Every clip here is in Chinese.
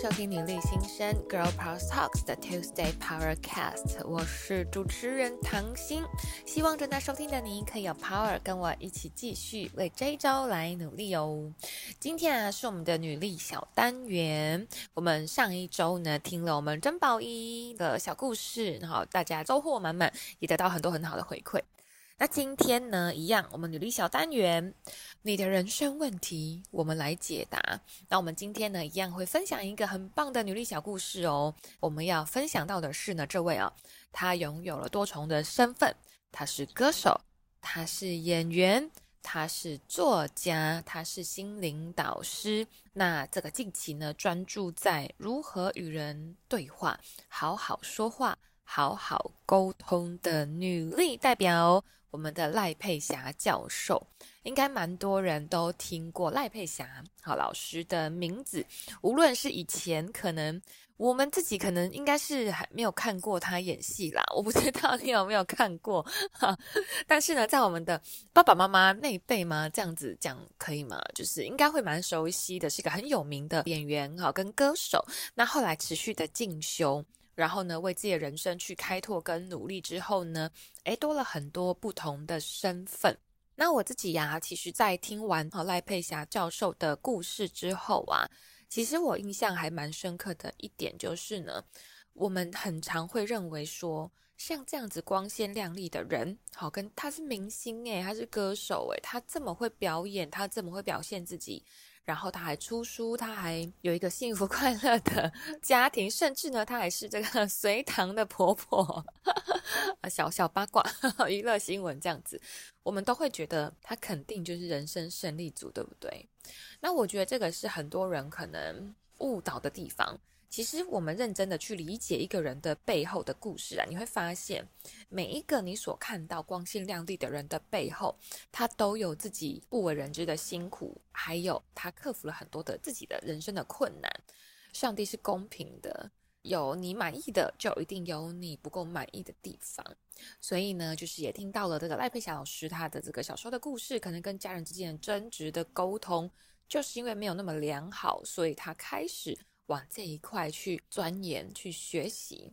收听女力新生 Girl Power Talks 的 Tuesday Power Cast，我是主持人唐心，希望正在收听的你可以有 power，跟我一起继续为这一周来努力哦。今天啊是我们的女力小单元，我们上一周呢听了我们珍宝一的小故事，然后大家收获满满，也得到很多很好的回馈。那今天呢，一样，我们女力小单元，你的人生问题，我们来解答。那我们今天呢，一样会分享一个很棒的女力小故事哦。我们要分享到的是呢，这位啊，她拥有了多重的身份，她是歌手，她是演员，她是作家，她是心灵导师。那这个近期呢，专注在如何与人对话，好好说话，好好沟通的女力代表。我们的赖佩霞教授，应该蛮多人都听过赖佩霞好老师的名字。无论是以前，可能我们自己可能应该是还没有看过她演戏啦。我不知道你有没有看过哈。但是呢，在我们的爸爸妈妈那一辈嘛，这样子讲可以吗？就是应该会蛮熟悉的，是一个很有名的演员哈，跟歌手。那后来持续的进修。然后呢，为自己的人生去开拓跟努力之后呢，诶，多了很多不同的身份。那我自己呀，其实，在听完哈赖佩霞教授的故事之后啊，其实我印象还蛮深刻的一点就是呢，我们很常会认为说，像这样子光鲜亮丽的人，好，跟他是明星诶，他是歌手诶，他这么会表演，他这么会表现自己。然后他还出书，他还有一个幸福 快乐的家庭，甚至呢，他还是这个 隋唐的婆婆。小小八卦，娱乐新闻这样子，我们都会觉得他肯定就是人生胜利组，对不对？那我觉得这个是很多人可能误导的地方。其实，我们认真的去理解一个人的背后的故事啊，你会发现，每一个你所看到光鲜亮丽的人的背后，他都有自己不为人知的辛苦，还有他克服了很多的自己的人生的困难。上帝是公平的，有你满意的，就一定有你不够满意的地方。所以呢，就是也听到了这个赖佩霞老师他的这个小时候的故事，可能跟家人之间的争执的沟通，就是因为没有那么良好，所以他开始。往这一块去钻研、去学习。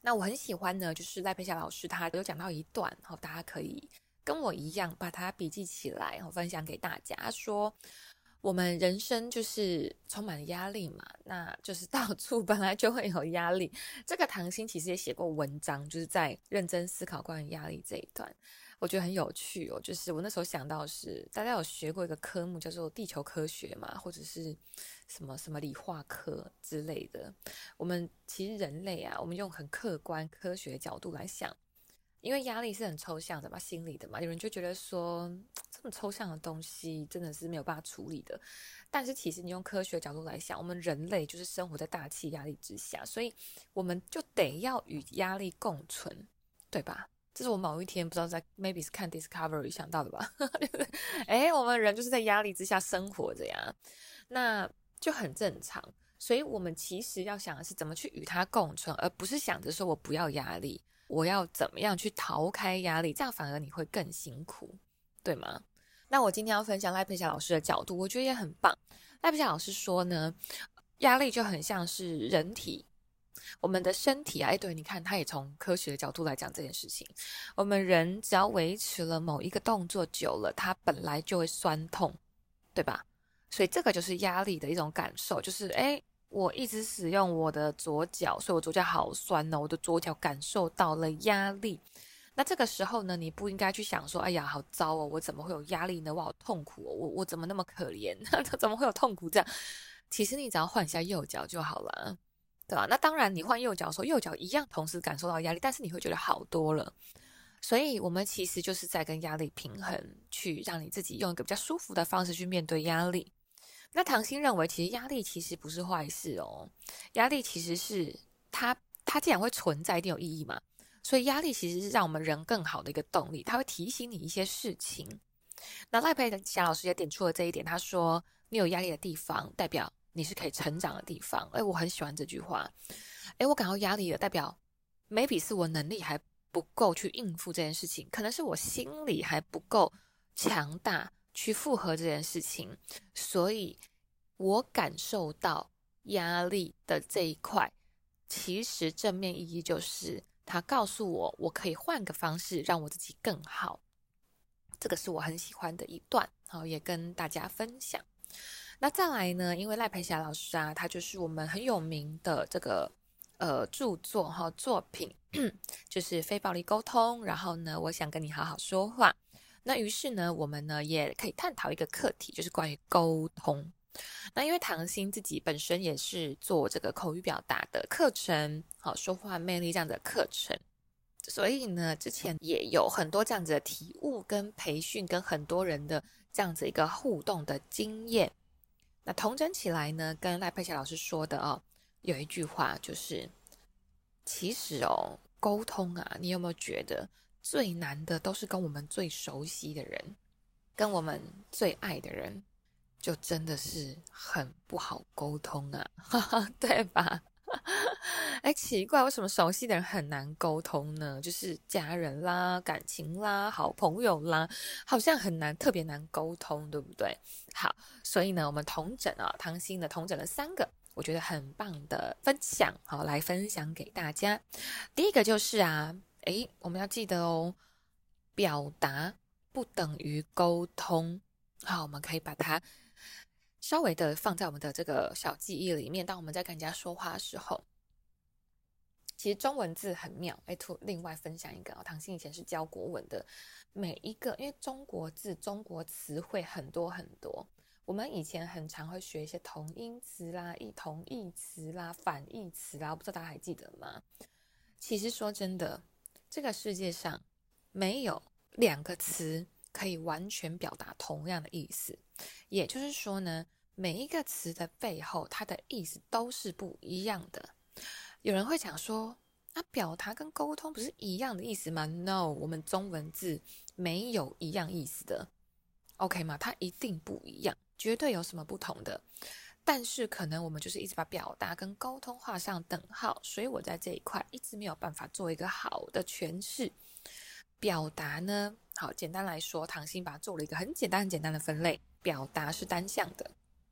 那我很喜欢呢，就是赖佩霞老师他有讲到一段，好，大家可以跟我一样把它笔记起来，然后分享给大家。说我们人生就是充满了压力嘛，那就是到处 本来就会有压力。这个唐心其实也写过文章，就是在认真思考关于压力这一段。我觉得很有趣哦，就是我那时候想到是大家有学过一个科目叫做地球科学嘛，或者是什么什么理化科之类的。我们其实人类啊，我们用很客观科学角度来想，因为压力是很抽象的嘛，心理的嘛，有人就觉得说这么抽象的东西真的是没有办法处理的。但是其实你用科学角度来想，我们人类就是生活在大气压力之下，所以我们就得要与压力共存，对吧？这是我某一天不知道在 maybe 是看 Discovery 想到的吧？诶，我们人就是在压力之下生活着呀，那就很正常。所以，我们其实要想的是怎么去与它共存，而不是想着说我不要压力，我要怎么样去逃开压力，这样反而你会更辛苦，对吗？那我今天要分享赖佩霞老师的角度，我觉得也很棒。赖佩霞老师说呢，压力就很像是人体。我们的身体啊，哎，对，你看，他也从科学的角度来讲这件事情。我们人只要维持了某一个动作久了，它本来就会酸痛，对吧？所以这个就是压力的一种感受，就是哎，我一直使用我的左脚，所以我左脚好酸呢，我的左脚感受到了压力。那这个时候呢，你不应该去想说，哎呀，好糟哦，我怎么会有压力呢？我好痛苦哦，我我怎么那么可怜？怎么会有痛苦？这样，其实你只要换一下右脚就好了。对吧？那当然，你换右脚的时候，右脚一样同时感受到压力，但是你会觉得好多了。所以，我们其实就是在跟压力平衡，去让你自己用一个比较舒服的方式去面对压力。那唐鑫认为，其实压力其实不是坏事哦。压力其实是它，它既然会存在，一定有意义嘛。所以，压力其实是让我们人更好的一个动力，它会提醒你一些事情。那赖佩霞老师也点出了这一点，他说：“你有压力的地方，代表。”你是可以成长的地方，诶，我很喜欢这句话。诶，我感到压力了，代表 maybe 是我能力还不够去应付这件事情，可能是我心理还不够强大去负荷这件事情，所以我感受到压力的这一块，其实正面意义就是他告诉我，我可以换个方式让我自己更好。这个是我很喜欢的一段，好，也跟大家分享。那再来呢，因为赖佩霞老师啊，他就是我们很有名的这个呃著作哈作品，就是非暴力沟通。然后呢，我想跟你好好说话。那于是呢，我们呢也可以探讨一个课题，就是关于沟通。那因为唐心自己本身也是做这个口语表达的课程，好，说话魅力这样的课程。所以呢，之前也有很多这样子的体悟跟培训，跟很多人的这样子一个互动的经验。那同整起来呢，跟赖佩霞老师说的哦，有一句话就是，其实哦，沟通啊，你有没有觉得最难的都是跟我们最熟悉的人，跟我们最爱的人，就真的是很不好沟通啊，哈哈，对吧？哎，奇怪，为什么熟悉的人很难沟通呢？就是家人啦、感情啦、好朋友啦，好像很难，特别难沟通，对不对？好，所以呢，我们同整啊，唐心的同整了三个，我觉得很棒的分享，好，来分享给大家。第一个就是啊，哎，我们要记得哦，表达不等于沟通。好，我们可以把它。稍微的放在我们的这个小记忆里面，当我们在跟人家说话的时候，其实中文字很妙。哎，图另外分享一个哦，唐鑫以前是教国文的，每一个因为中国字、中国词汇很多很多，我们以前很常会学一些同音词啦、异同义词啦、反义词啦，我不知道大家还记得吗？其实说真的，这个世界上没有两个词可以完全表达同样的意思。也就是说呢，每一个词的背后，它的意思都是不一样的。有人会讲说，那表达跟沟通不是一样的意思吗？No，我们中文字没有一样意思的，OK 吗？它一定不一样，绝对有什么不同的。但是可能我们就是一直把表达跟沟通画上等号，所以我在这一块一直没有办法做一个好的诠释。表达呢，好，简单来说，唐心把它做了一个很简单、很简单的分类。表达是单向的，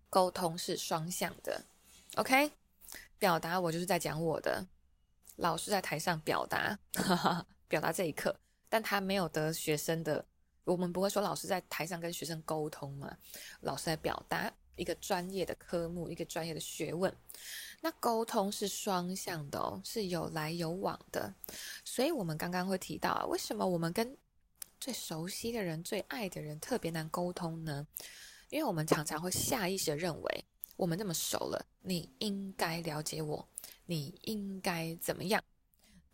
沟通是双向的。OK，表达我就是在讲我的，老师在台上表达，哈哈，表达这一课，但他没有得学生的。我们不会说老师在台上跟学生沟通嘛，老师在表达一个专业的科目，一个专业的学问。那沟通是双向的哦，是有来有往的。所以我们刚刚会提到啊，为什么我们跟最熟悉的人、最爱的人特别难沟通呢？因为我们常常会下意识的认为，我们那么熟了，你应该了解我，你应该怎么样？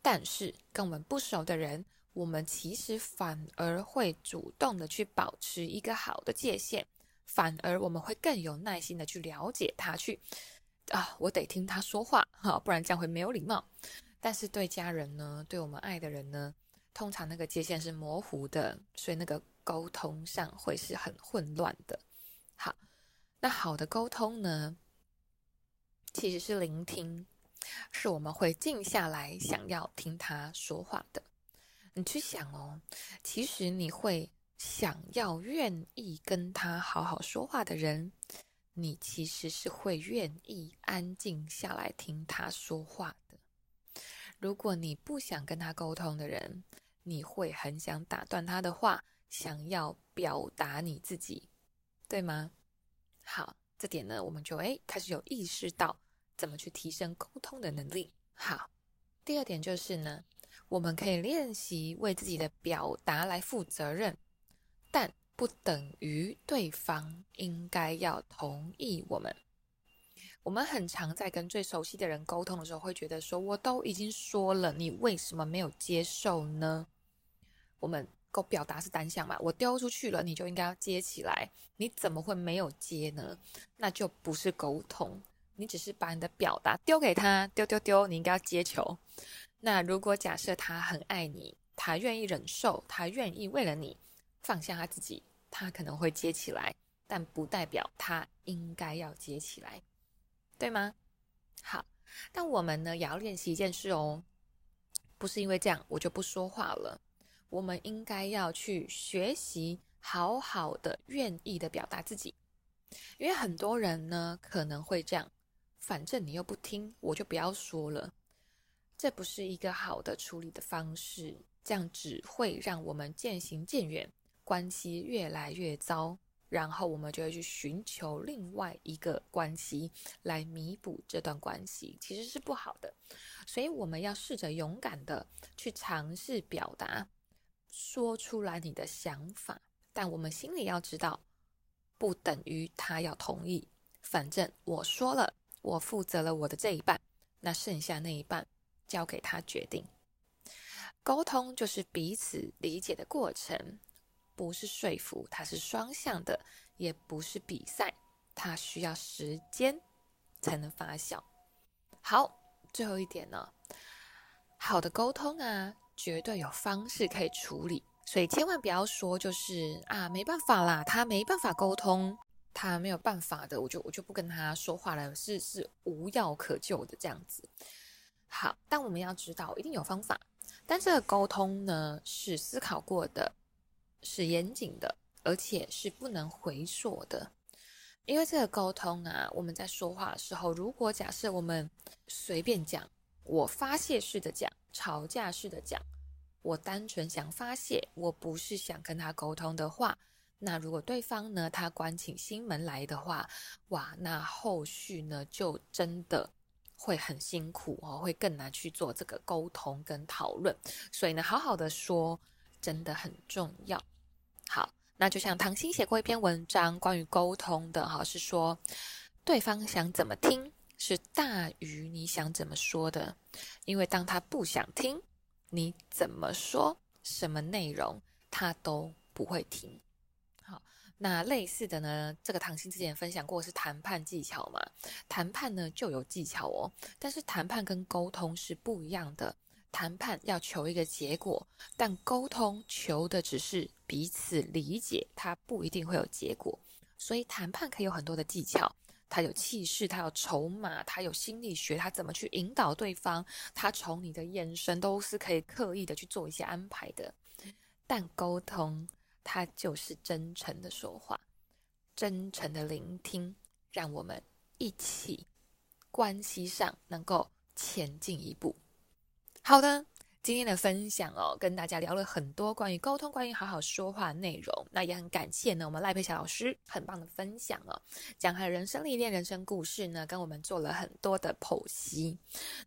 但是跟我们不熟的人，我们其实反而会主动的去保持一个好的界限，反而我们会更有耐心的去了解他，去啊，我得听他说话，哈，不然这样会没有礼貌。但是对家人呢，对我们爱的人呢？通常那个界限是模糊的，所以那个沟通上会是很混乱的。好，那好的沟通呢，其实是聆听，是我们会静下来想要听他说话的。你去想哦，其实你会想要愿意跟他好好说话的人，你其实是会愿意安静下来听他说话的。如果你不想跟他沟通的人，你会很想打断他的话，想要表达你自己，对吗？好，这点呢，我们就诶开始有意识到怎么去提升沟通的能力。好，第二点就是呢，我们可以练习为自己的表达来负责任，不等于对方应该要同意我们。我们很常在跟最熟悉的人沟通的时候，会觉得说，我都已经说了，你为什么没有接受呢？我们沟表达是单向嘛，我丢出去了，你就应该要接起来。你怎么会没有接呢？那就不是沟通，你只是把你的表达丢给他，丢丢丢，你应该要接球。那如果假设他很爱你，他愿意忍受，他愿意为了你放下他自己，他可能会接起来，但不代表他应该要接起来，对吗？好，但我们呢也要练习一件事哦，不是因为这样我就不说话了。我们应该要去学习，好好的、愿意的表达自己，因为很多人呢可能会这样反正你又不听，我就不要说了。这不是一个好的处理的方式，这样只会让我们渐行渐远，关系越来越糟。然后我们就会去寻求另外一个关系来弥补这段关系，其实是不好的。所以我们要试着勇敢的去尝试表达，说出来你的想法。但我们心里要知道，不等于他要同意。反正我说了，我负责了我的这一半，那剩下那一半交给他决定。沟通就是彼此理解的过程。不是说服，它是双向的，也不是比赛，它需要时间才能发酵。好，最后一点呢，好的沟通啊，绝对有方式可以处理，所以千万不要说就是啊，没办法啦，他没办法沟通，他没有办法的，我就我就不跟他说话了，是是无药可救的这样子。好，但我们要知道，一定有方法，但这个沟通呢，是思考过的。是严谨的，而且是不能回溯的，因为这个沟通啊，我们在说话的时候，如果假设我们随便讲，我发泄式的讲，吵架式的讲，我单纯想发泄，我不是想跟他沟通的话，那如果对方呢，他关起心门来的话，哇，那后续呢，就真的会很辛苦哦，会更难去做这个沟通跟讨论，所以呢，好好的说真的很重要。好，那就像唐心写过一篇文章，关于沟通的哈，是说对方想怎么听是大于你想怎么说的，因为当他不想听，你怎么说什么内容他都不会听。好，那类似的呢，这个唐心之前分享过是谈判技巧嘛，谈判呢就有技巧哦，但是谈判跟沟通是不一样的。谈判要求一个结果，但沟通求的只是彼此理解，它不一定会有结果。所以谈判可以有很多的技巧，它有气势，它有筹码，它有心理学，它怎么去引导对方，它从你的眼神都是可以刻意的去做一些安排的。但沟通，它就是真诚的说话，真诚的聆听，让我们一起关系上能够前进一步。好的。今天的分享哦，跟大家聊了很多关于沟通、关于好好说话内容。那也很感谢呢，我们赖佩霞老师很棒的分享哦，讲他的人生历练、人生故事呢，跟我们做了很多的剖析。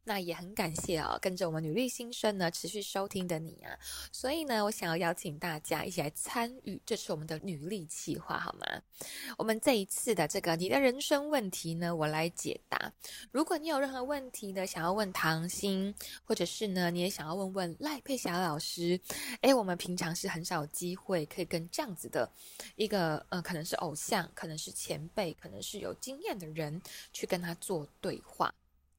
那也很感谢哦，跟着我们女力新生呢持续收听的你啊。所以呢，我想要邀请大家一起来参与这次我们的女力计划，好吗？我们这一次的这个你的人生问题呢，我来解答。如果你有任何问题呢，想要问唐心，或者是呢，你也想要问。问赖佩霞老师，诶，我们平常是很少有机会可以跟这样子的一个，呃，可能是偶像，可能是前辈，可能是有经验的人去跟他做对话，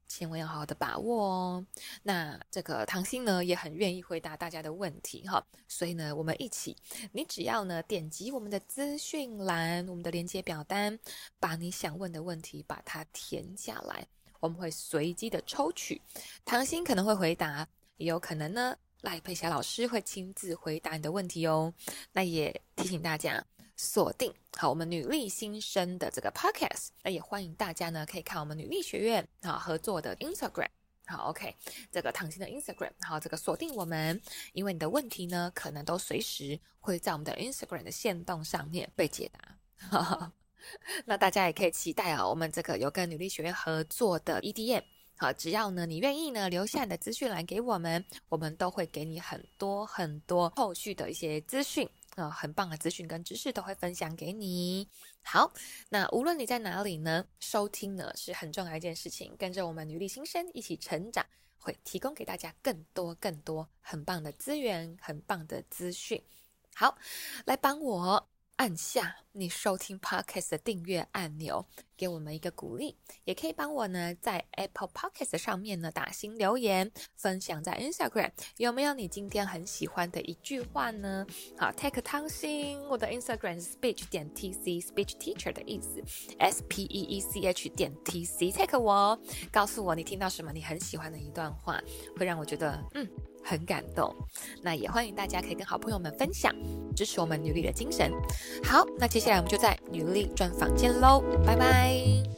千万要好好的把握哦。那这个唐心呢，也很愿意回答大家的问题哈，所以呢，我们一起，你只要呢点击我们的资讯栏，我们的连接表单，把你想问的问题把它填下来，我们会随机的抽取，唐心可能会回答。也有可能呢，赖佩霞老师会亲自回答你的问题哦。那也提醒大家锁定好我们女力新生的这个 podcast。那也欢迎大家呢可以看我们女力学院好合作的 Instagram。好，OK，这个唐心的 Instagram。好，这个锁定我们，因为你的问题呢可能都随时会在我们的 Instagram 的线动上面被解答。那大家也可以期待啊，我们这个有跟女力学院合作的 EDM。好，只要呢你愿意呢留下你的资讯栏给我们，我们都会给你很多很多后续的一些资讯啊、呃，很棒的资讯跟知识都会分享给你。好，那无论你在哪里呢，收听呢是很重要一件事情，跟着我们女力新生一起成长，会提供给大家更多更多很棒的资源，很棒的资讯。好，来帮我。按下你收听 Podcast 的订阅按钮，给我们一个鼓励，也可以帮我呢在 Apple Podcast 上面呢打新留言，分享在 Instagram 有没有你今天很喜欢的一句话呢？好，Take 汤心，我的 Instagram speech 点 tc speech teacher 的意思，S P E E C H 点 T C Take 我，告诉我你听到什么你很喜欢的一段话，会让我觉得嗯。很感动，那也欢迎大家可以跟好朋友们分享，支持我们女力的精神。好，那接下来我们就在女力专访见喽，拜拜。